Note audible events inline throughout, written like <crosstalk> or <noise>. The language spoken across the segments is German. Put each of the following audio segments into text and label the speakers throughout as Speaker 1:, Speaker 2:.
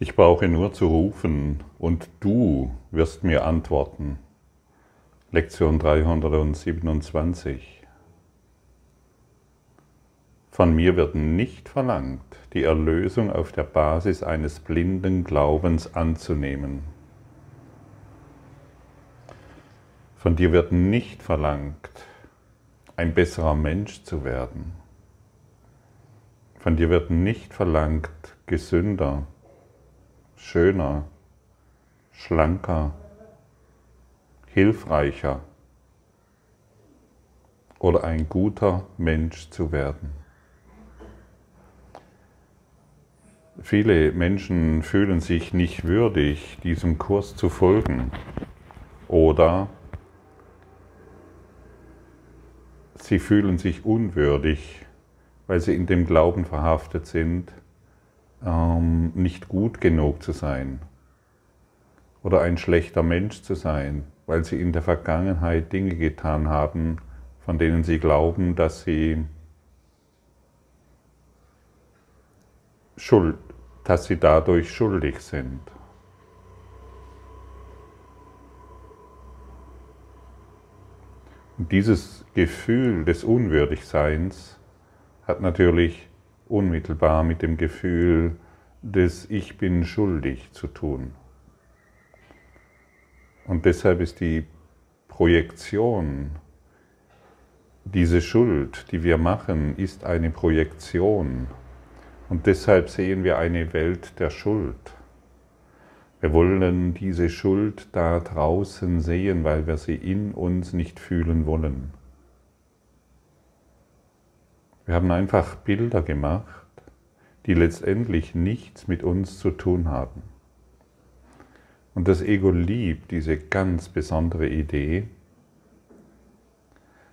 Speaker 1: Ich brauche nur zu rufen und du wirst mir antworten. Lektion 327. Von mir wird nicht verlangt, die Erlösung auf der Basis eines blinden Glaubens anzunehmen. Von dir wird nicht verlangt, ein besserer Mensch zu werden. Von dir wird nicht verlangt, gesünder, schöner, schlanker, hilfreicher oder ein guter Mensch zu werden. Viele Menschen fühlen sich nicht würdig, diesem Kurs zu folgen oder sie fühlen sich unwürdig, weil sie in dem Glauben verhaftet sind, ähm, nicht gut genug zu sein oder ein schlechter Mensch zu sein, weil sie in der Vergangenheit Dinge getan haben, von denen sie glauben, dass sie schuld, dass sie dadurch schuldig sind. Und dieses Gefühl des Unwürdigseins hat natürlich unmittelbar mit dem Gefühl des Ich bin schuldig zu tun. Und deshalb ist die Projektion, diese Schuld, die wir machen, ist eine Projektion. Und deshalb sehen wir eine Welt der Schuld. Wir wollen diese Schuld da draußen sehen, weil wir sie in uns nicht fühlen wollen. Wir haben einfach Bilder gemacht, die letztendlich nichts mit uns zu tun haben. Und das Ego liebt diese ganz besondere Idee,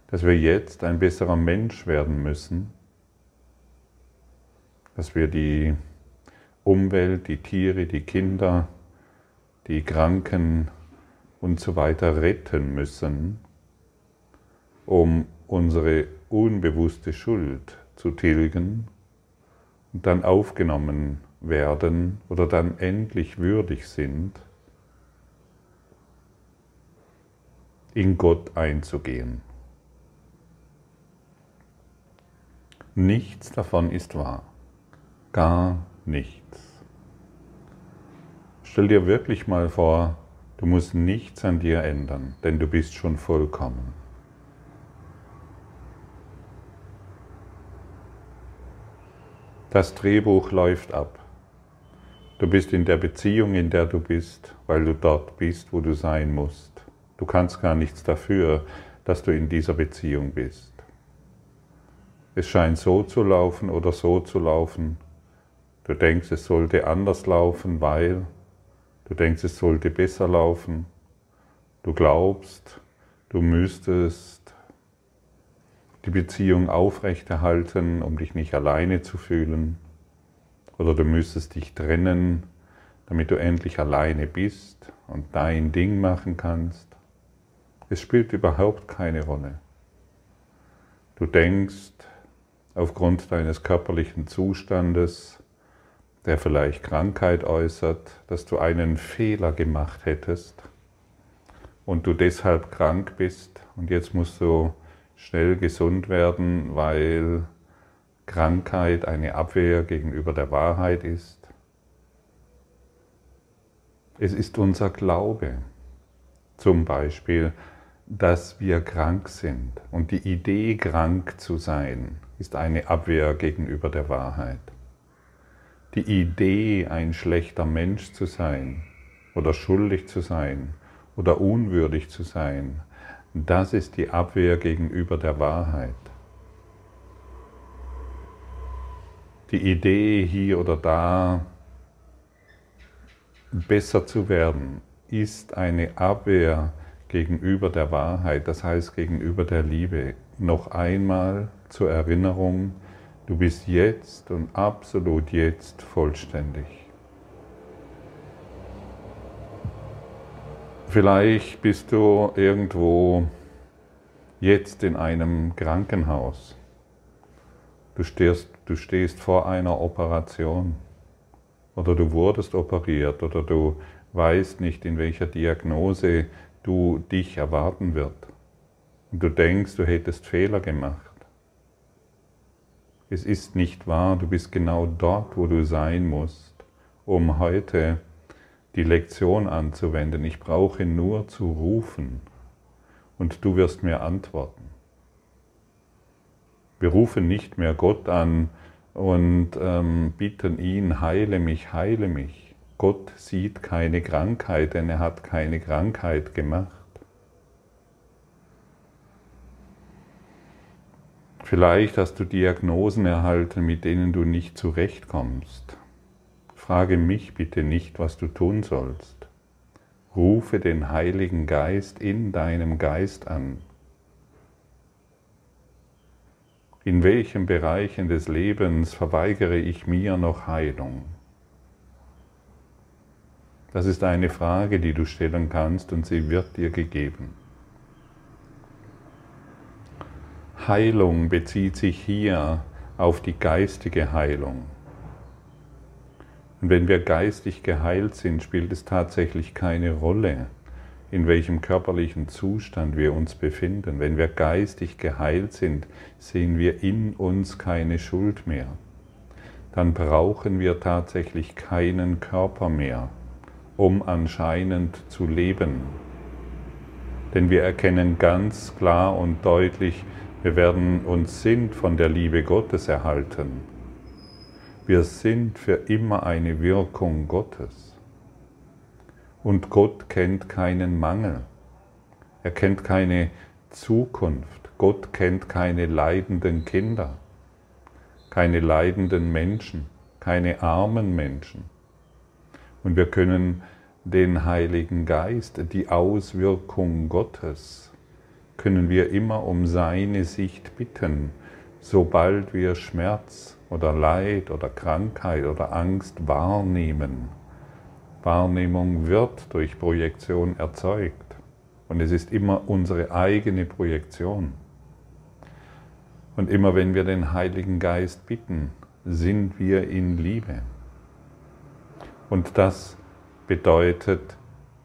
Speaker 1: dass wir jetzt ein besserer Mensch werden müssen, dass wir die Umwelt, die Tiere, die Kinder, die Kranken und so weiter retten müssen, um unsere unbewusste Schuld zu tilgen und dann aufgenommen werden oder dann endlich würdig sind, in Gott einzugehen. Nichts davon ist wahr. Gar nichts. Stell dir wirklich mal vor, du musst nichts an dir ändern, denn du bist schon vollkommen. Das Drehbuch läuft ab. Du bist in der Beziehung, in der du bist, weil du dort bist, wo du sein musst. Du kannst gar nichts dafür, dass du in dieser Beziehung bist. Es scheint so zu laufen oder so zu laufen. Du denkst, es sollte anders laufen, weil du denkst, es sollte besser laufen. Du glaubst, du müsstest die Beziehung aufrechterhalten, um dich nicht alleine zu fühlen. Oder du müsstest dich trennen, damit du endlich alleine bist und dein Ding machen kannst. Es spielt überhaupt keine Rolle. Du denkst aufgrund deines körperlichen Zustandes, der vielleicht Krankheit äußert, dass du einen Fehler gemacht hättest und du deshalb krank bist und jetzt musst du schnell gesund werden, weil Krankheit eine Abwehr gegenüber der Wahrheit ist. Es ist unser Glaube, zum Beispiel, dass wir krank sind. Und die Idee, krank zu sein, ist eine Abwehr gegenüber der Wahrheit. Die Idee, ein schlechter Mensch zu sein oder schuldig zu sein oder unwürdig zu sein, das ist die Abwehr gegenüber der Wahrheit. Die Idee, hier oder da besser zu werden, ist eine Abwehr gegenüber der Wahrheit, das heißt gegenüber der Liebe, noch einmal zur Erinnerung, du bist jetzt und absolut jetzt vollständig. Vielleicht bist du irgendwo jetzt in einem Krankenhaus. Du stehst, du stehst vor einer Operation oder du wurdest operiert oder du weißt nicht, in welcher Diagnose du dich erwarten wird. Und du denkst, du hättest Fehler gemacht. Es ist nicht wahr, du bist genau dort, wo du sein musst, um heute die Lektion anzuwenden. Ich brauche nur zu rufen und du wirst mir antworten. Wir rufen nicht mehr Gott an und ähm, bitten ihn, heile mich, heile mich. Gott sieht keine Krankheit, denn er hat keine Krankheit gemacht. Vielleicht hast du Diagnosen erhalten, mit denen du nicht zurechtkommst. Frage mich bitte nicht, was du tun sollst. Rufe den Heiligen Geist in deinem Geist an. In welchen Bereichen des Lebens verweigere ich mir noch Heilung? Das ist eine Frage, die du stellen kannst und sie wird dir gegeben. Heilung bezieht sich hier auf die geistige Heilung. Und wenn wir geistig geheilt sind, spielt es tatsächlich keine Rolle, in welchem körperlichen Zustand wir uns befinden. Wenn wir geistig geheilt sind, sehen wir in uns keine Schuld mehr. Dann brauchen wir tatsächlich keinen Körper mehr, um anscheinend zu leben. Denn wir erkennen ganz klar und deutlich, wir werden uns sind von der Liebe Gottes erhalten. Wir sind für immer eine Wirkung Gottes. Und Gott kennt keinen Mangel. Er kennt keine Zukunft. Gott kennt keine leidenden Kinder, keine leidenden Menschen, keine armen Menschen. Und wir können den Heiligen Geist, die Auswirkung Gottes, können wir immer um seine Sicht bitten, sobald wir Schmerz oder Leid oder Krankheit oder Angst wahrnehmen. Wahrnehmung wird durch Projektion erzeugt und es ist immer unsere eigene Projektion. Und immer wenn wir den Heiligen Geist bitten, sind wir in Liebe. Und das bedeutet,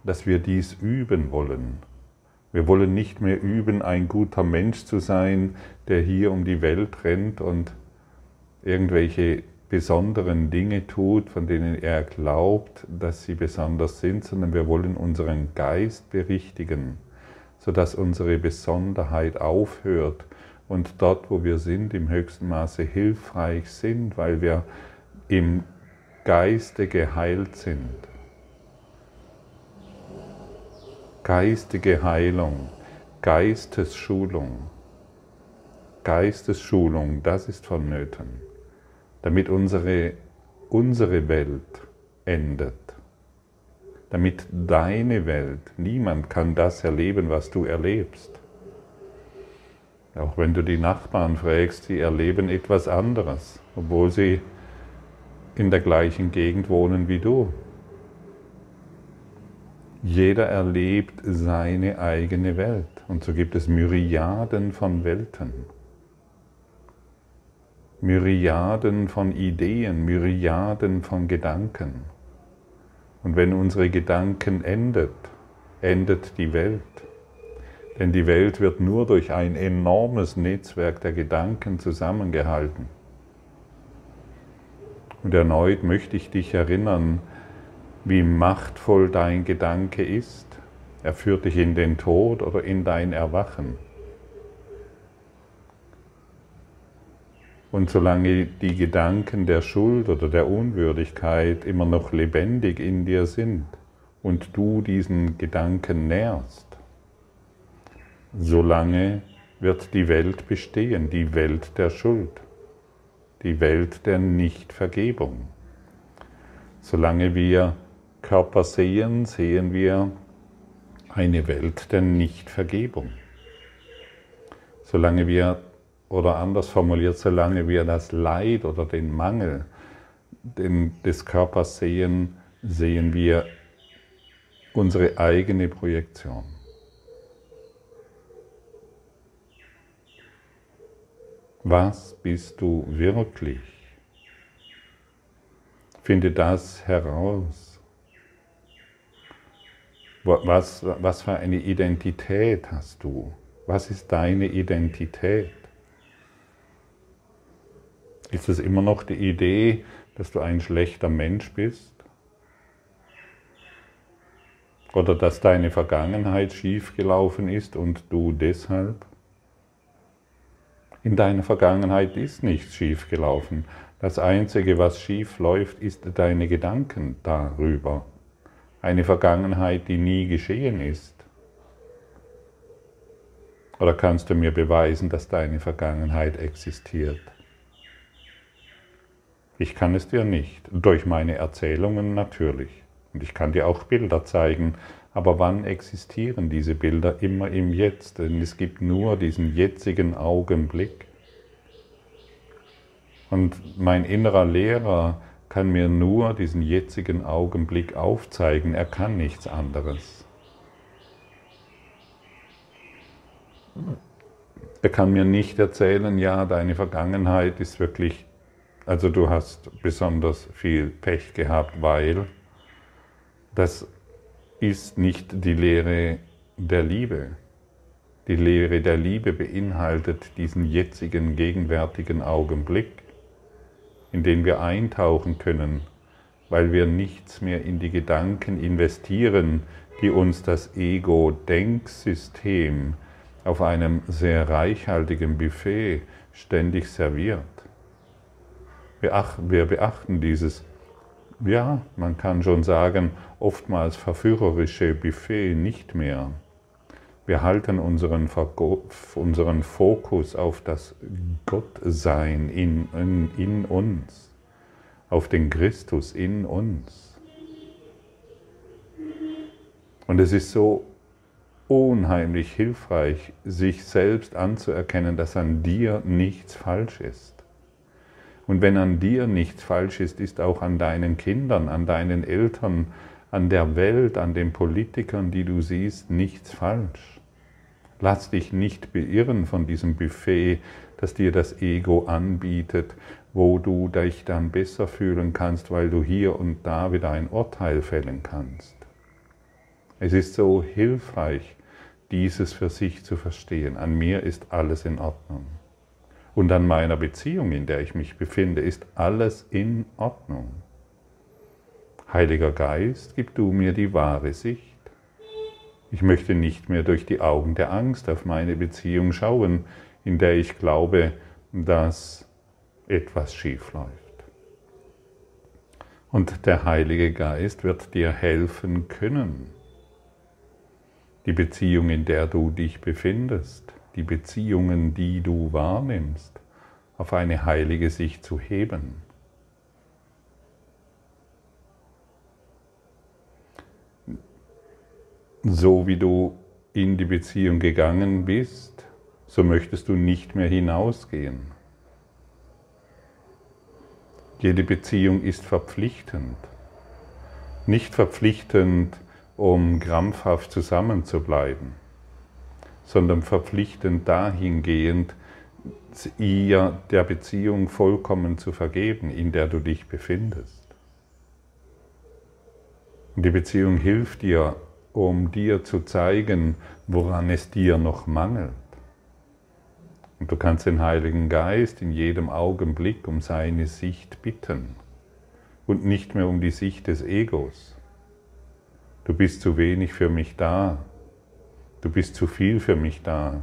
Speaker 1: dass wir dies üben wollen. Wir wollen nicht mehr üben, ein guter Mensch zu sein, der hier um die Welt rennt und irgendwelche besonderen Dinge tut, von denen er glaubt, dass sie besonders sind, sondern wir wollen unseren Geist berichtigen, sodass unsere Besonderheit aufhört und dort, wo wir sind, im höchsten Maße hilfreich sind, weil wir im Geiste geheilt sind. geistige Heilung, Geistesschulung. Geistesschulung, das ist vonnöten, damit unsere, unsere Welt endet. Damit deine Welt, niemand kann das erleben, was du erlebst. Auch wenn du die Nachbarn fragst, sie erleben etwas anderes, obwohl sie in der gleichen Gegend wohnen wie du. Jeder erlebt seine eigene Welt. Und so gibt es Myriaden von Welten. Myriaden von Ideen, Myriaden von Gedanken. Und wenn unsere Gedanken endet, endet die Welt. Denn die Welt wird nur durch ein enormes Netzwerk der Gedanken zusammengehalten. Und erneut möchte ich dich erinnern, wie machtvoll dein Gedanke ist. Er führt dich in den Tod oder in dein Erwachen. Und solange die Gedanken der Schuld oder der Unwürdigkeit immer noch lebendig in dir sind und du diesen Gedanken nährst, solange wird die Welt bestehen, die Welt der Schuld, die Welt der Nichtvergebung. Solange wir Körper sehen, sehen wir eine Welt der Nichtvergebung. Solange wir, oder anders formuliert, solange wir das Leid oder den Mangel des Körpers sehen, sehen wir unsere eigene Projektion. Was bist du wirklich? Finde das heraus. Was, was für eine Identität hast du? Was ist deine Identität? Ist es immer noch die Idee, dass du ein schlechter Mensch bist? Oder dass deine Vergangenheit schiefgelaufen ist und du deshalb? In deiner Vergangenheit ist nichts schiefgelaufen. Das Einzige, was schief läuft, ist deine Gedanken darüber. Eine Vergangenheit, die nie geschehen ist. Oder kannst du mir beweisen, dass deine Vergangenheit existiert? Ich kann es dir nicht, durch meine Erzählungen natürlich. Und ich kann dir auch Bilder zeigen, aber wann existieren diese Bilder? Immer im Jetzt, denn es gibt nur diesen jetzigen Augenblick. Und mein innerer Lehrer kann mir nur diesen jetzigen Augenblick aufzeigen, er kann nichts anderes. Er kann mir nicht erzählen, ja, deine Vergangenheit ist wirklich also du hast besonders viel Pech gehabt, weil das ist nicht die Lehre der Liebe. Die Lehre der Liebe beinhaltet diesen jetzigen, gegenwärtigen Augenblick, in den wir eintauchen können, weil wir nichts mehr in die Gedanken investieren, die uns das Ego-Denksystem auf einem sehr reichhaltigen Buffet ständig serviert. Wir beachten dieses, ja, man kann schon sagen, oftmals verführerische Buffet nicht mehr. Wir halten unseren, unseren Fokus auf das Gottsein in, in, in uns, auf den Christus in uns. Und es ist so unheimlich hilfreich, sich selbst anzuerkennen, dass an dir nichts falsch ist. Und wenn an dir nichts falsch ist, ist auch an deinen Kindern, an deinen Eltern, an der Welt, an den Politikern, die du siehst, nichts falsch. Lass dich nicht beirren von diesem Buffet, das dir das Ego anbietet, wo du dich dann besser fühlen kannst, weil du hier und da wieder ein Urteil fällen kannst. Es ist so hilfreich, dieses für sich zu verstehen. An mir ist alles in Ordnung und an meiner Beziehung, in der ich mich befinde, ist alles in Ordnung. Heiliger Geist, gib du mir die wahre Sicht. Ich möchte nicht mehr durch die Augen der Angst auf meine Beziehung schauen, in der ich glaube, dass etwas schief läuft. Und der Heilige Geist wird dir helfen können, die Beziehung, in der du dich befindest, die Beziehungen, die du wahrnimmst, auf eine heilige Sicht zu heben. So wie du in die Beziehung gegangen bist, so möchtest du nicht mehr hinausgehen. Jede Beziehung ist verpflichtend. Nicht verpflichtend, um krampfhaft zusammenzubleiben sondern verpflichtend dahingehend, ihr der Beziehung vollkommen zu vergeben, in der du dich befindest. Und die Beziehung hilft dir, um dir zu zeigen, woran es dir noch mangelt. Und du kannst den Heiligen Geist in jedem Augenblick um seine Sicht bitten und nicht mehr um die Sicht des Egos. Du bist zu wenig für mich da, Du bist zu viel für mich da.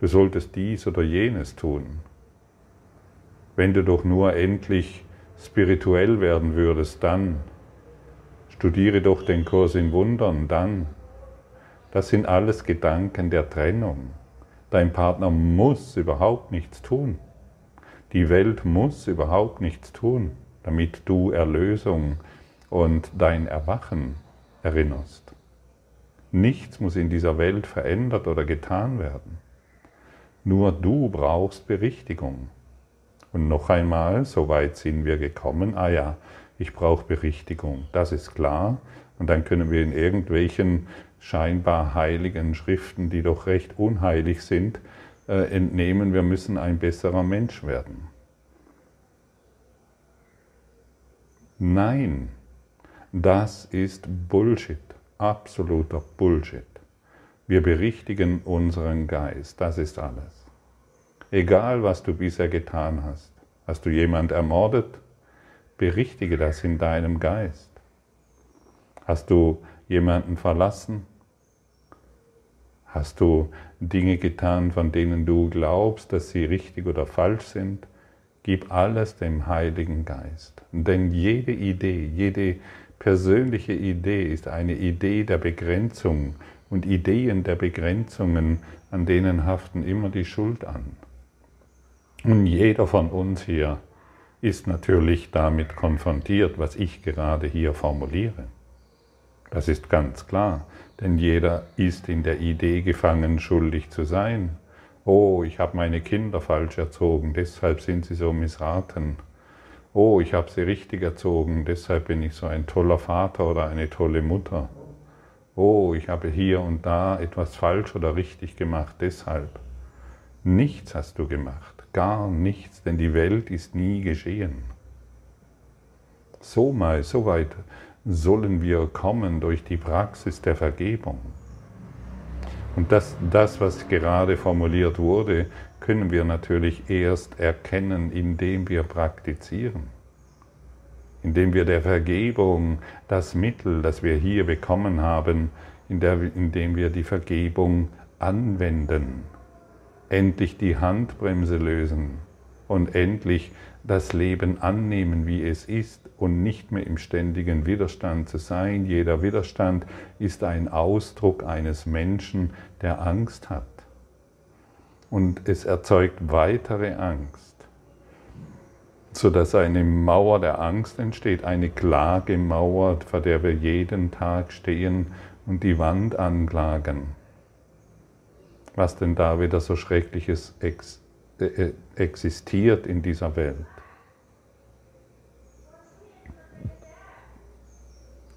Speaker 1: Du solltest dies oder jenes tun. Wenn du doch nur endlich spirituell werden würdest, dann studiere doch den Kurs in Wundern, dann. Das sind alles Gedanken der Trennung. Dein Partner muss überhaupt nichts tun. Die Welt muss überhaupt nichts tun, damit du Erlösung und dein Erwachen erinnerst. Nichts muss in dieser Welt verändert oder getan werden. Nur du brauchst Berichtigung. Und noch einmal, so weit sind wir gekommen, ah ja, ich brauche Berichtigung, das ist klar. Und dann können wir in irgendwelchen scheinbar heiligen Schriften, die doch recht unheilig sind, äh, entnehmen, wir müssen ein besserer Mensch werden. Nein, das ist Bullshit, absoluter Bullshit. Wir berichtigen unseren Geist, das ist alles. Egal, was du bisher getan hast. Hast du jemand ermordet? Berichtige das in deinem Geist. Hast du jemanden verlassen? Hast du Dinge getan, von denen du glaubst, dass sie richtig oder falsch sind? Gib alles dem Heiligen Geist. Denn jede Idee, jede persönliche Idee ist eine Idee der Begrenzung und Ideen der Begrenzungen, an denen haften immer die Schuld an. Und jeder von uns hier ist natürlich damit konfrontiert, was ich gerade hier formuliere. Das ist ganz klar, denn jeder ist in der Idee gefangen, schuldig zu sein. Oh, ich habe meine Kinder falsch erzogen, deshalb sind sie so missraten. Oh, ich habe sie richtig erzogen, deshalb bin ich so ein toller Vater oder eine tolle Mutter. Oh, ich habe hier und da etwas falsch oder richtig gemacht, deshalb. Nichts hast du gemacht gar nichts, denn die Welt ist nie geschehen. So mal, so weit sollen wir kommen durch die Praxis der Vergebung. Und das, das, was gerade formuliert wurde, können wir natürlich erst erkennen, indem wir praktizieren. Indem wir der Vergebung das Mittel, das wir hier bekommen haben, indem wir die Vergebung anwenden endlich die Handbremse lösen und endlich das Leben annehmen, wie es ist und nicht mehr im ständigen Widerstand zu sein. Jeder Widerstand ist ein Ausdruck eines Menschen, der Angst hat. Und es erzeugt weitere Angst, sodass eine Mauer der Angst entsteht, eine Klagemauer, vor der wir jeden Tag stehen und die Wand anklagen was denn da wieder so Schreckliches äh, äh, existiert in dieser Welt.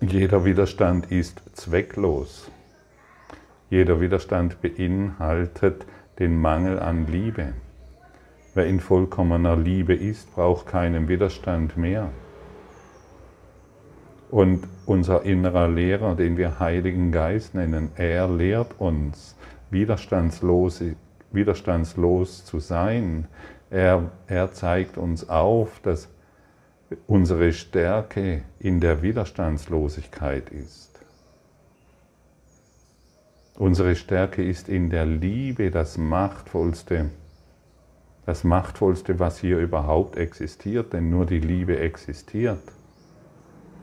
Speaker 1: Jeder Widerstand ist zwecklos. Jeder Widerstand beinhaltet den Mangel an Liebe. Wer in vollkommener Liebe ist, braucht keinen Widerstand mehr. Und unser innerer Lehrer, den wir Heiligen Geist nennen, er lehrt uns, widerstandslos, widerstandslos zu sein. Er, er zeigt uns auf, dass unsere Stärke in der Widerstandslosigkeit ist. Unsere Stärke ist in der Liebe das Machtvollste, das Machtvollste, was hier überhaupt existiert, denn nur die Liebe existiert.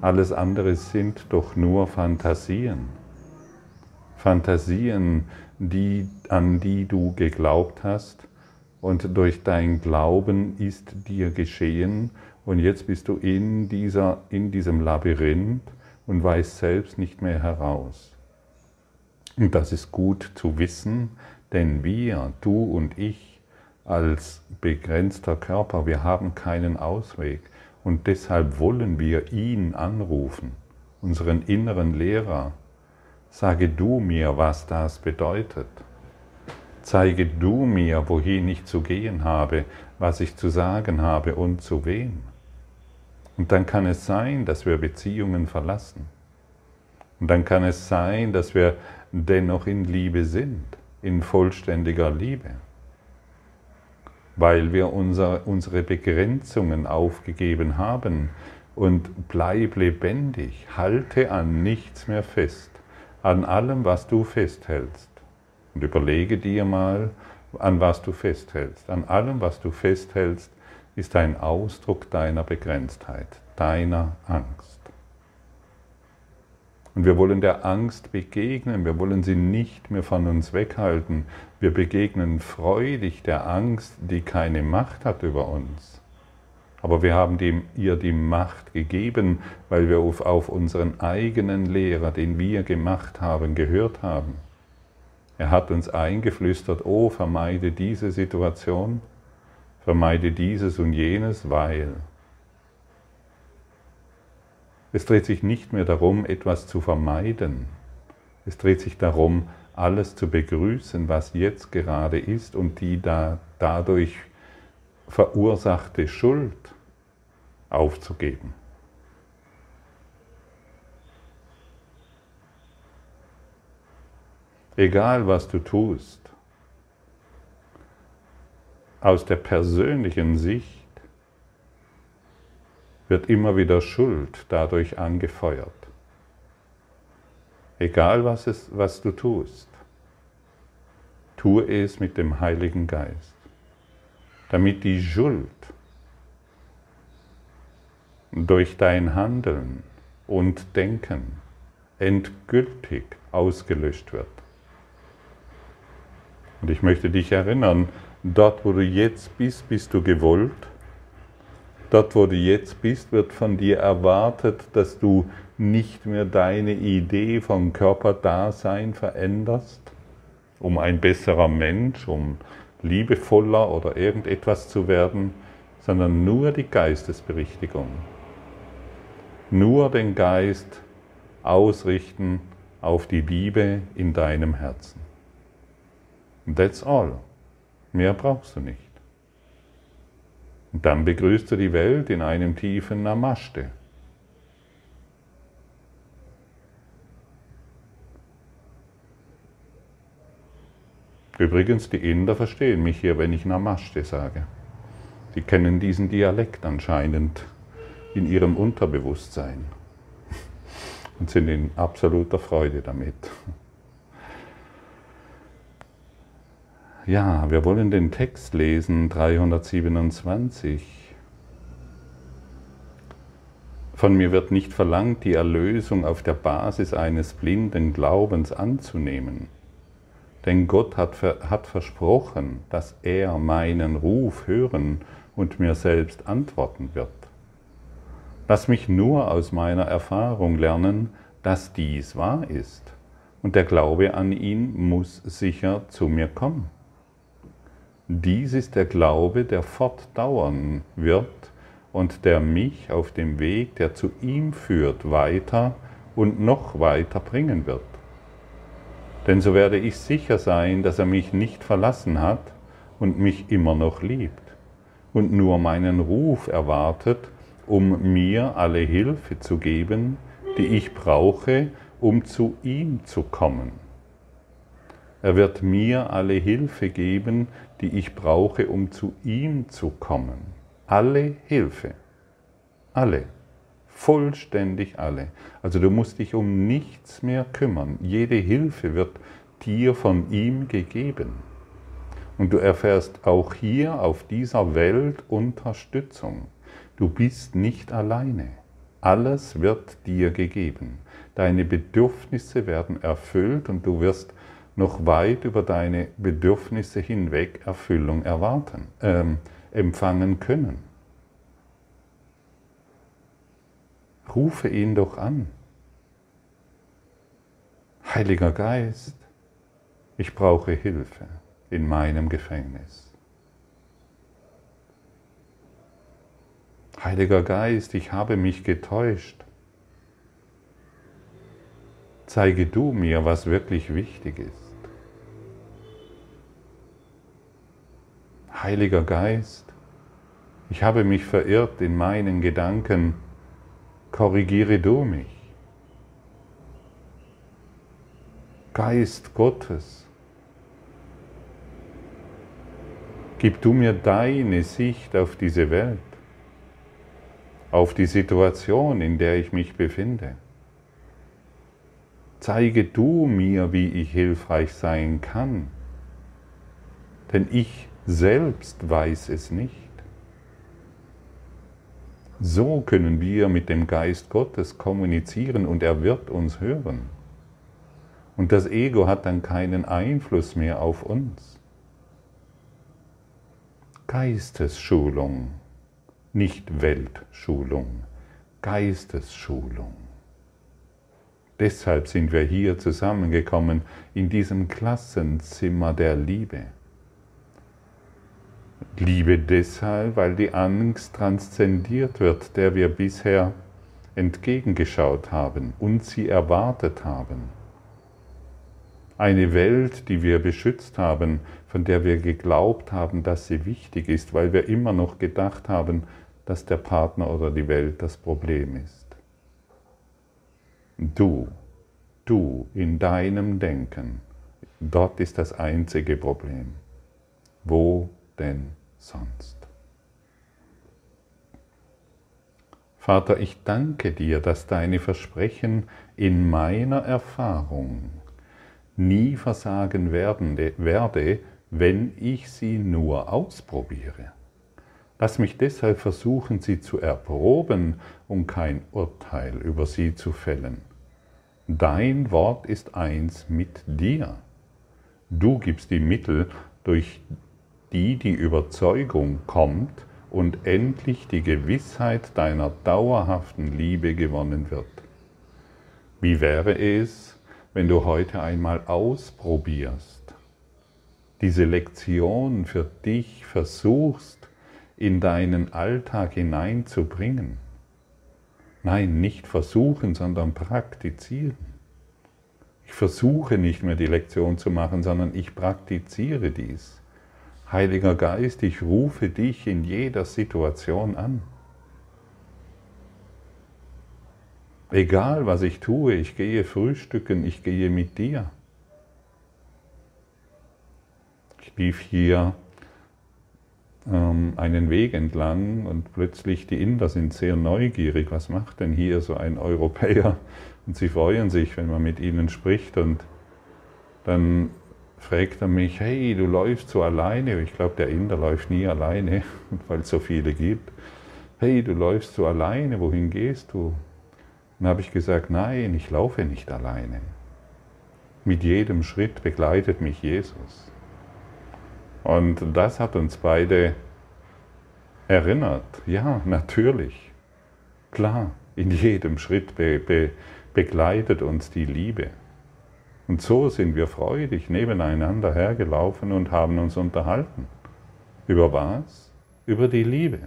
Speaker 1: Alles andere sind doch nur Fantasien. Fantasien, die, an die du geglaubt hast. Und durch dein Glauben ist dir geschehen. Und jetzt bist du in, dieser, in diesem Labyrinth und weißt selbst nicht mehr heraus. Und das ist gut zu wissen, denn wir, du und ich, als begrenzter Körper, wir haben keinen Ausweg. Und deshalb wollen wir ihn anrufen, unseren inneren Lehrer, Sage du mir, was das bedeutet. Zeige du mir, wohin ich zu gehen habe, was ich zu sagen habe und zu wem. Und dann kann es sein, dass wir Beziehungen verlassen. Und dann kann es sein, dass wir dennoch in Liebe sind, in vollständiger Liebe, weil wir unser, unsere Begrenzungen aufgegeben haben und bleib lebendig, halte an nichts mehr fest an allem, was du festhältst. Und überlege dir mal, an was du festhältst. An allem, was du festhältst, ist ein Ausdruck deiner Begrenztheit, deiner Angst. Und wir wollen der Angst begegnen, wir wollen sie nicht mehr von uns weghalten. Wir begegnen freudig der Angst, die keine Macht hat über uns. Aber wir haben dem, ihr die Macht gegeben, weil wir auf, auf unseren eigenen Lehrer, den wir gemacht haben, gehört haben. Er hat uns eingeflüstert, oh, vermeide diese Situation, vermeide dieses und jenes, weil. Es dreht sich nicht mehr darum, etwas zu vermeiden. Es dreht sich darum, alles zu begrüßen, was jetzt gerade ist und die da, dadurch verursachte Schuld aufzugeben. Egal was du tust, aus der persönlichen Sicht wird immer wieder Schuld dadurch angefeuert. Egal was, es, was du tust, tue es mit dem Heiligen Geist, damit die Schuld durch dein Handeln und Denken endgültig ausgelöscht wird. Und ich möchte dich erinnern, dort wo du jetzt bist, bist du gewollt. Dort wo du jetzt bist, wird von dir erwartet, dass du nicht mehr deine Idee vom Körperdasein veränderst, um ein besserer Mensch, um liebevoller oder irgendetwas zu werden, sondern nur die Geistesberichtigung. Nur den Geist ausrichten auf die Liebe in deinem Herzen. That's all. Mehr brauchst du nicht. Und dann begrüßt du die Welt in einem tiefen Namaste. Übrigens, die Inder verstehen mich hier, wenn ich Namaste sage. Die kennen diesen Dialekt anscheinend in ihrem Unterbewusstsein <laughs> und sind in absoluter Freude damit. Ja, wir wollen den Text lesen, 327. Von mir wird nicht verlangt, die Erlösung auf der Basis eines blinden Glaubens anzunehmen. Denn Gott hat, hat versprochen, dass er meinen Ruf hören und mir selbst antworten wird. Lass mich nur aus meiner Erfahrung lernen, dass dies wahr ist. Und der Glaube an ihn muss sicher zu mir kommen. Dies ist der Glaube, der fortdauern wird und der mich auf dem Weg, der zu ihm führt, weiter und noch weiter bringen wird. Denn so werde ich sicher sein, dass er mich nicht verlassen hat und mich immer noch liebt und nur meinen Ruf erwartet, um mir alle Hilfe zu geben, die ich brauche, um zu ihm zu kommen. Er wird mir alle Hilfe geben, die ich brauche, um zu ihm zu kommen. Alle Hilfe. Alle. Vollständig alle. Also du musst dich um nichts mehr kümmern. Jede Hilfe wird dir von ihm gegeben. Und du erfährst auch hier auf dieser Welt Unterstützung. Du bist nicht alleine. Alles wird dir gegeben. Deine Bedürfnisse werden erfüllt und du wirst noch weit über deine Bedürfnisse hinweg Erfüllung erwarten, äh, empfangen können. Rufe ihn doch an. Heiliger Geist, ich brauche Hilfe in meinem Gefängnis. Heiliger Geist, ich habe mich getäuscht. Zeige du mir, was wirklich wichtig ist. Heiliger Geist, ich habe mich verirrt in meinen Gedanken, korrigiere du mich. Geist Gottes, gib du mir deine Sicht auf diese Welt auf die Situation, in der ich mich befinde. Zeige du mir, wie ich hilfreich sein kann, denn ich selbst weiß es nicht. So können wir mit dem Geist Gottes kommunizieren und er wird uns hören. Und das Ego hat dann keinen Einfluss mehr auf uns. Geistesschulung nicht Weltschulung, Geistesschulung. Deshalb sind wir hier zusammengekommen in diesem Klassenzimmer der Liebe. Liebe deshalb, weil die Angst transzendiert wird, der wir bisher entgegengeschaut haben und sie erwartet haben. Eine Welt, die wir beschützt haben, von der wir geglaubt haben, dass sie wichtig ist, weil wir immer noch gedacht haben, dass der Partner oder die Welt das Problem ist. Du, du in deinem Denken, Dort ist das einzige Problem. Wo denn sonst? Vater, ich danke dir, dass deine Versprechen in meiner Erfahrung nie versagen werden, werde, wenn ich sie nur ausprobiere. Lass mich deshalb versuchen, sie zu erproben und kein Urteil über sie zu fällen. Dein Wort ist eins mit dir. Du gibst die Mittel, durch die die Überzeugung kommt, und endlich die Gewissheit deiner dauerhaften Liebe gewonnen wird. Wie wäre es, wenn du heute einmal ausprobierst, diese Lektion für dich versuchst in deinen Alltag hineinzubringen? Nein, nicht versuchen, sondern praktizieren. Ich versuche nicht mehr die Lektion zu machen, sondern ich praktiziere dies. Heiliger Geist, ich rufe dich in jeder Situation an. Egal was ich tue, ich gehe frühstücken, ich gehe mit dir. Ich lief hier ähm, einen Weg entlang und plötzlich die Inder sind sehr neugierig. Was macht denn hier so ein Europäer? Und sie freuen sich, wenn man mit ihnen spricht und dann fragt er mich, hey, du läufst so alleine. Ich glaube, der Inder läuft nie alleine, <laughs> weil es so viele gibt. Hey, du läufst so alleine, wohin gehst du? Dann habe ich gesagt, nein, ich laufe nicht alleine. Mit jedem Schritt begleitet mich Jesus. Und das hat uns beide erinnert. Ja, natürlich. Klar, in jedem Schritt be be begleitet uns die Liebe. Und so sind wir freudig nebeneinander hergelaufen und haben uns unterhalten. Über was? Über die Liebe.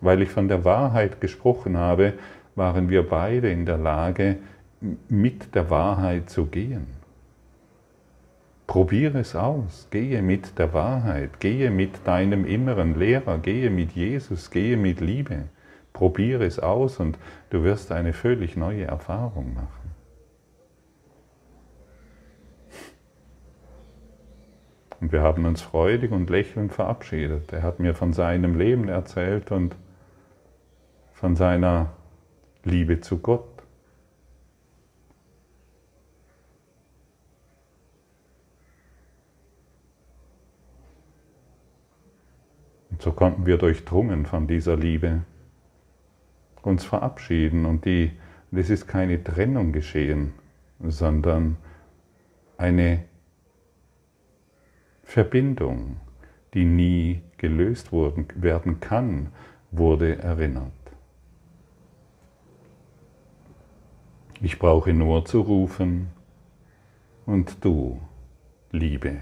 Speaker 1: Weil ich von der Wahrheit gesprochen habe, waren wir beide in der Lage, mit der Wahrheit zu gehen. Probiere es aus, gehe mit der Wahrheit, gehe mit deinem inneren Lehrer, gehe mit Jesus, gehe mit Liebe. Probiere es aus und du wirst eine völlig neue Erfahrung machen. Und wir haben uns freudig und lächelnd verabschiedet. Er hat mir von seinem Leben erzählt und von seiner Liebe zu Gott. Und so konnten wir durchdrungen von dieser Liebe uns verabschieden und die, es ist keine Trennung geschehen, sondern eine Verbindung, die nie gelöst werden kann, wurde erinnert. Ich brauche nur zu rufen und du, Liebe,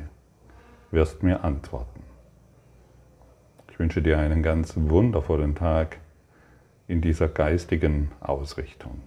Speaker 1: wirst mir antworten. Ich wünsche dir einen ganz wundervollen Tag in dieser geistigen Ausrichtung.